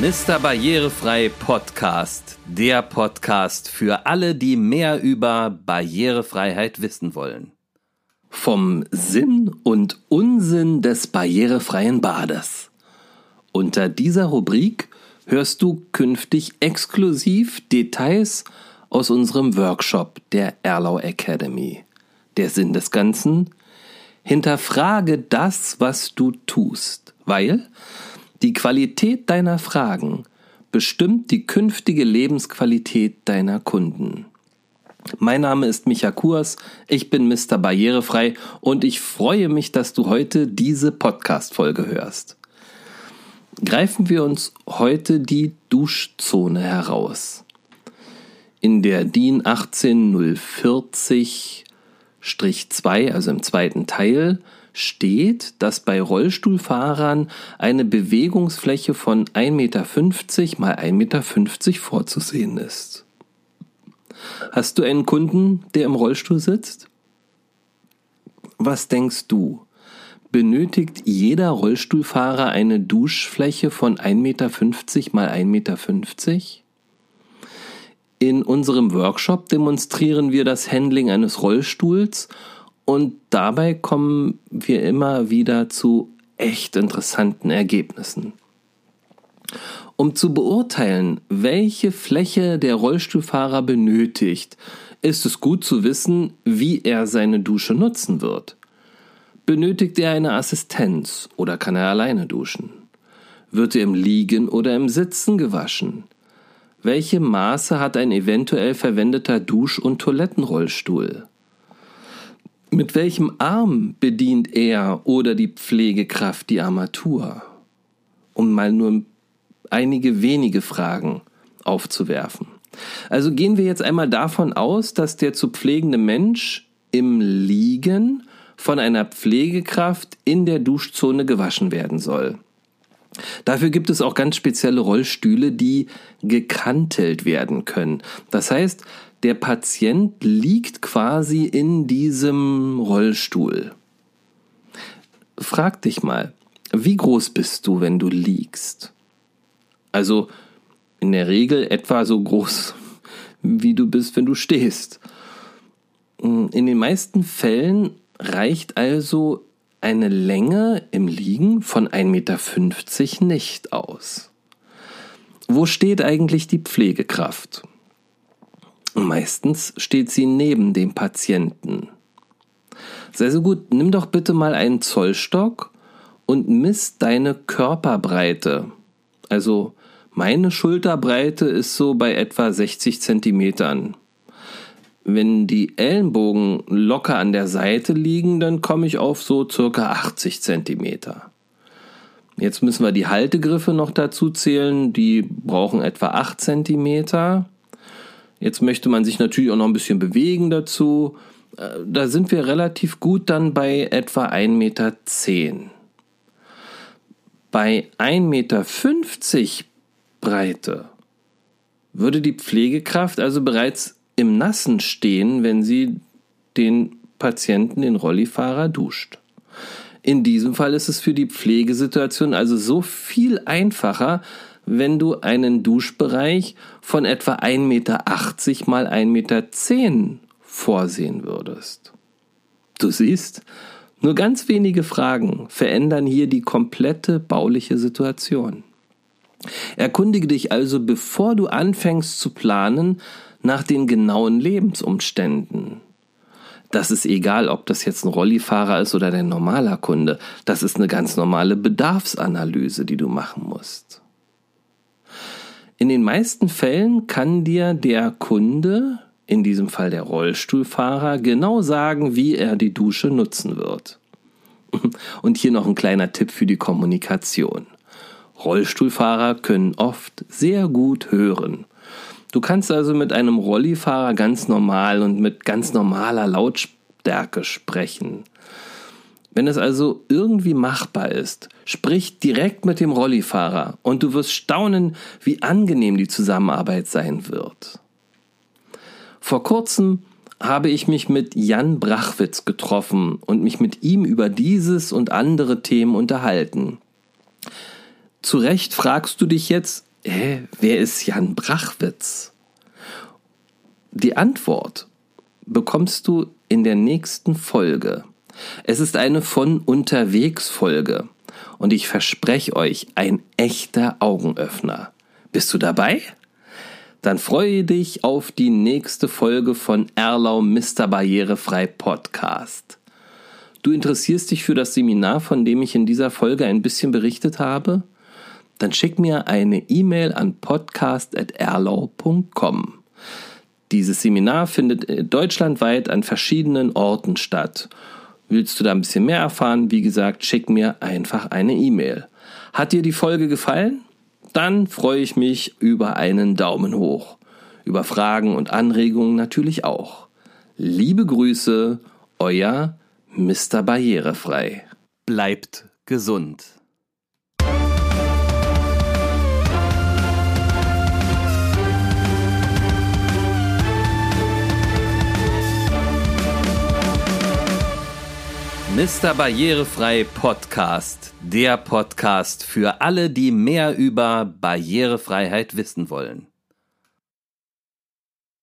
Mr. Barrierefrei Podcast, der Podcast für alle, die mehr über Barrierefreiheit wissen wollen. Vom Sinn und Unsinn des barrierefreien Bades. Unter dieser Rubrik hörst du künftig exklusiv Details aus unserem Workshop der Erlau Academy. Der Sinn des Ganzen? Hinterfrage das, was du tust, weil die Qualität deiner Fragen bestimmt die künftige Lebensqualität deiner Kunden. Mein Name ist Micha Kurs, ich bin Mr. Barrierefrei und ich freue mich, dass du heute diese Podcast-Folge hörst. Greifen wir uns heute die Duschzone heraus. In der DIN 18040-2, also im zweiten Teil, steht, dass bei Rollstuhlfahrern eine Bewegungsfläche von 1,50 Meter mal 1,50 Meter vorzusehen ist. Hast du einen Kunden, der im Rollstuhl sitzt? Was denkst du? Benötigt jeder Rollstuhlfahrer eine Duschfläche von 1,50 Meter mal 1,50 Meter? In unserem Workshop demonstrieren wir das Handling eines Rollstuhls und dabei kommen wir immer wieder zu echt interessanten Ergebnissen. Um zu beurteilen, welche Fläche der Rollstuhlfahrer benötigt, ist es gut zu wissen, wie er seine Dusche nutzen wird. Benötigt er eine Assistenz oder kann er alleine duschen? Wird er im Liegen oder im Sitzen gewaschen? Welche Maße hat ein eventuell verwendeter Dusch- und Toilettenrollstuhl? Mit welchem Arm bedient er oder die Pflegekraft die Armatur? Um mal nur einige wenige Fragen aufzuwerfen. Also gehen wir jetzt einmal davon aus, dass der zu pflegende Mensch im Liegen von einer Pflegekraft in der Duschzone gewaschen werden soll. Dafür gibt es auch ganz spezielle Rollstühle, die gekantelt werden können. Das heißt, der Patient liegt quasi in diesem Rollstuhl. Frag dich mal, wie groß bist du, wenn du liegst? Also in der Regel etwa so groß, wie du bist, wenn du stehst. In den meisten Fällen reicht also eine Länge im Liegen von 1,50 Meter nicht aus. Wo steht eigentlich die Pflegekraft? Meistens steht sie neben dem Patienten. Sei so gut, nimm doch bitte mal einen Zollstock und misst deine Körperbreite. Also meine Schulterbreite ist so bei etwa 60 Zentimetern. Wenn die Ellenbogen locker an der Seite liegen, dann komme ich auf so circa 80 Zentimeter. Jetzt müssen wir die Haltegriffe noch dazu zählen, die brauchen etwa 8 Zentimeter. Jetzt möchte man sich natürlich auch noch ein bisschen bewegen dazu. Äh, da sind wir relativ gut dann bei etwa 1,10 Meter. Bei 1,50 Meter Breite würde die Pflegekraft also bereits im Nassen stehen, wenn sie den Patienten, den Rollifahrer, duscht. In diesem Fall ist es für die Pflegesituation also so viel einfacher, wenn du einen Duschbereich von etwa 1,80 Meter mal 1,10 Meter vorsehen würdest. Du siehst, nur ganz wenige Fragen verändern hier die komplette bauliche Situation. Erkundige dich also, bevor du anfängst zu planen, nach den genauen Lebensumständen. Das ist egal, ob das jetzt ein Rollifahrer ist oder dein normaler Kunde. Das ist eine ganz normale Bedarfsanalyse, die du machen musst. In den meisten Fällen kann dir der Kunde, in diesem Fall der Rollstuhlfahrer, genau sagen, wie er die Dusche nutzen wird. Und hier noch ein kleiner Tipp für die Kommunikation. Rollstuhlfahrer können oft sehr gut hören. Du kannst also mit einem Rollifahrer ganz normal und mit ganz normaler Lautstärke sprechen. Wenn es also irgendwie machbar ist, sprich direkt mit dem Rollifahrer und du wirst staunen, wie angenehm die Zusammenarbeit sein wird. Vor kurzem habe ich mich mit Jan Brachwitz getroffen und mich mit ihm über dieses und andere Themen unterhalten. Zu Recht fragst du dich jetzt, Äh, wer ist Jan Brachwitz? Die Antwort bekommst du in der nächsten Folge. Es ist eine von unterwegs Folge und ich verspreche euch ein echter Augenöffner. Bist du dabei? Dann freue dich auf die nächste Folge von Erlau Mr. Barrierefrei Podcast. Du interessierst dich für das Seminar, von dem ich in dieser Folge ein bisschen berichtet habe? Dann schick mir eine E-Mail an podcast.erlau.com. Dieses Seminar findet äh, deutschlandweit an verschiedenen Orten statt. Willst du da ein bisschen mehr erfahren? Wie gesagt, schick mir einfach eine E-Mail. Hat dir die Folge gefallen? Dann freue ich mich über einen Daumen hoch. Über Fragen und Anregungen natürlich auch. Liebe Grüße, euer Mr. Barrierefrei. Bleibt gesund. Mr. Barrierefrei Podcast, der Podcast für alle, die mehr über Barrierefreiheit wissen wollen.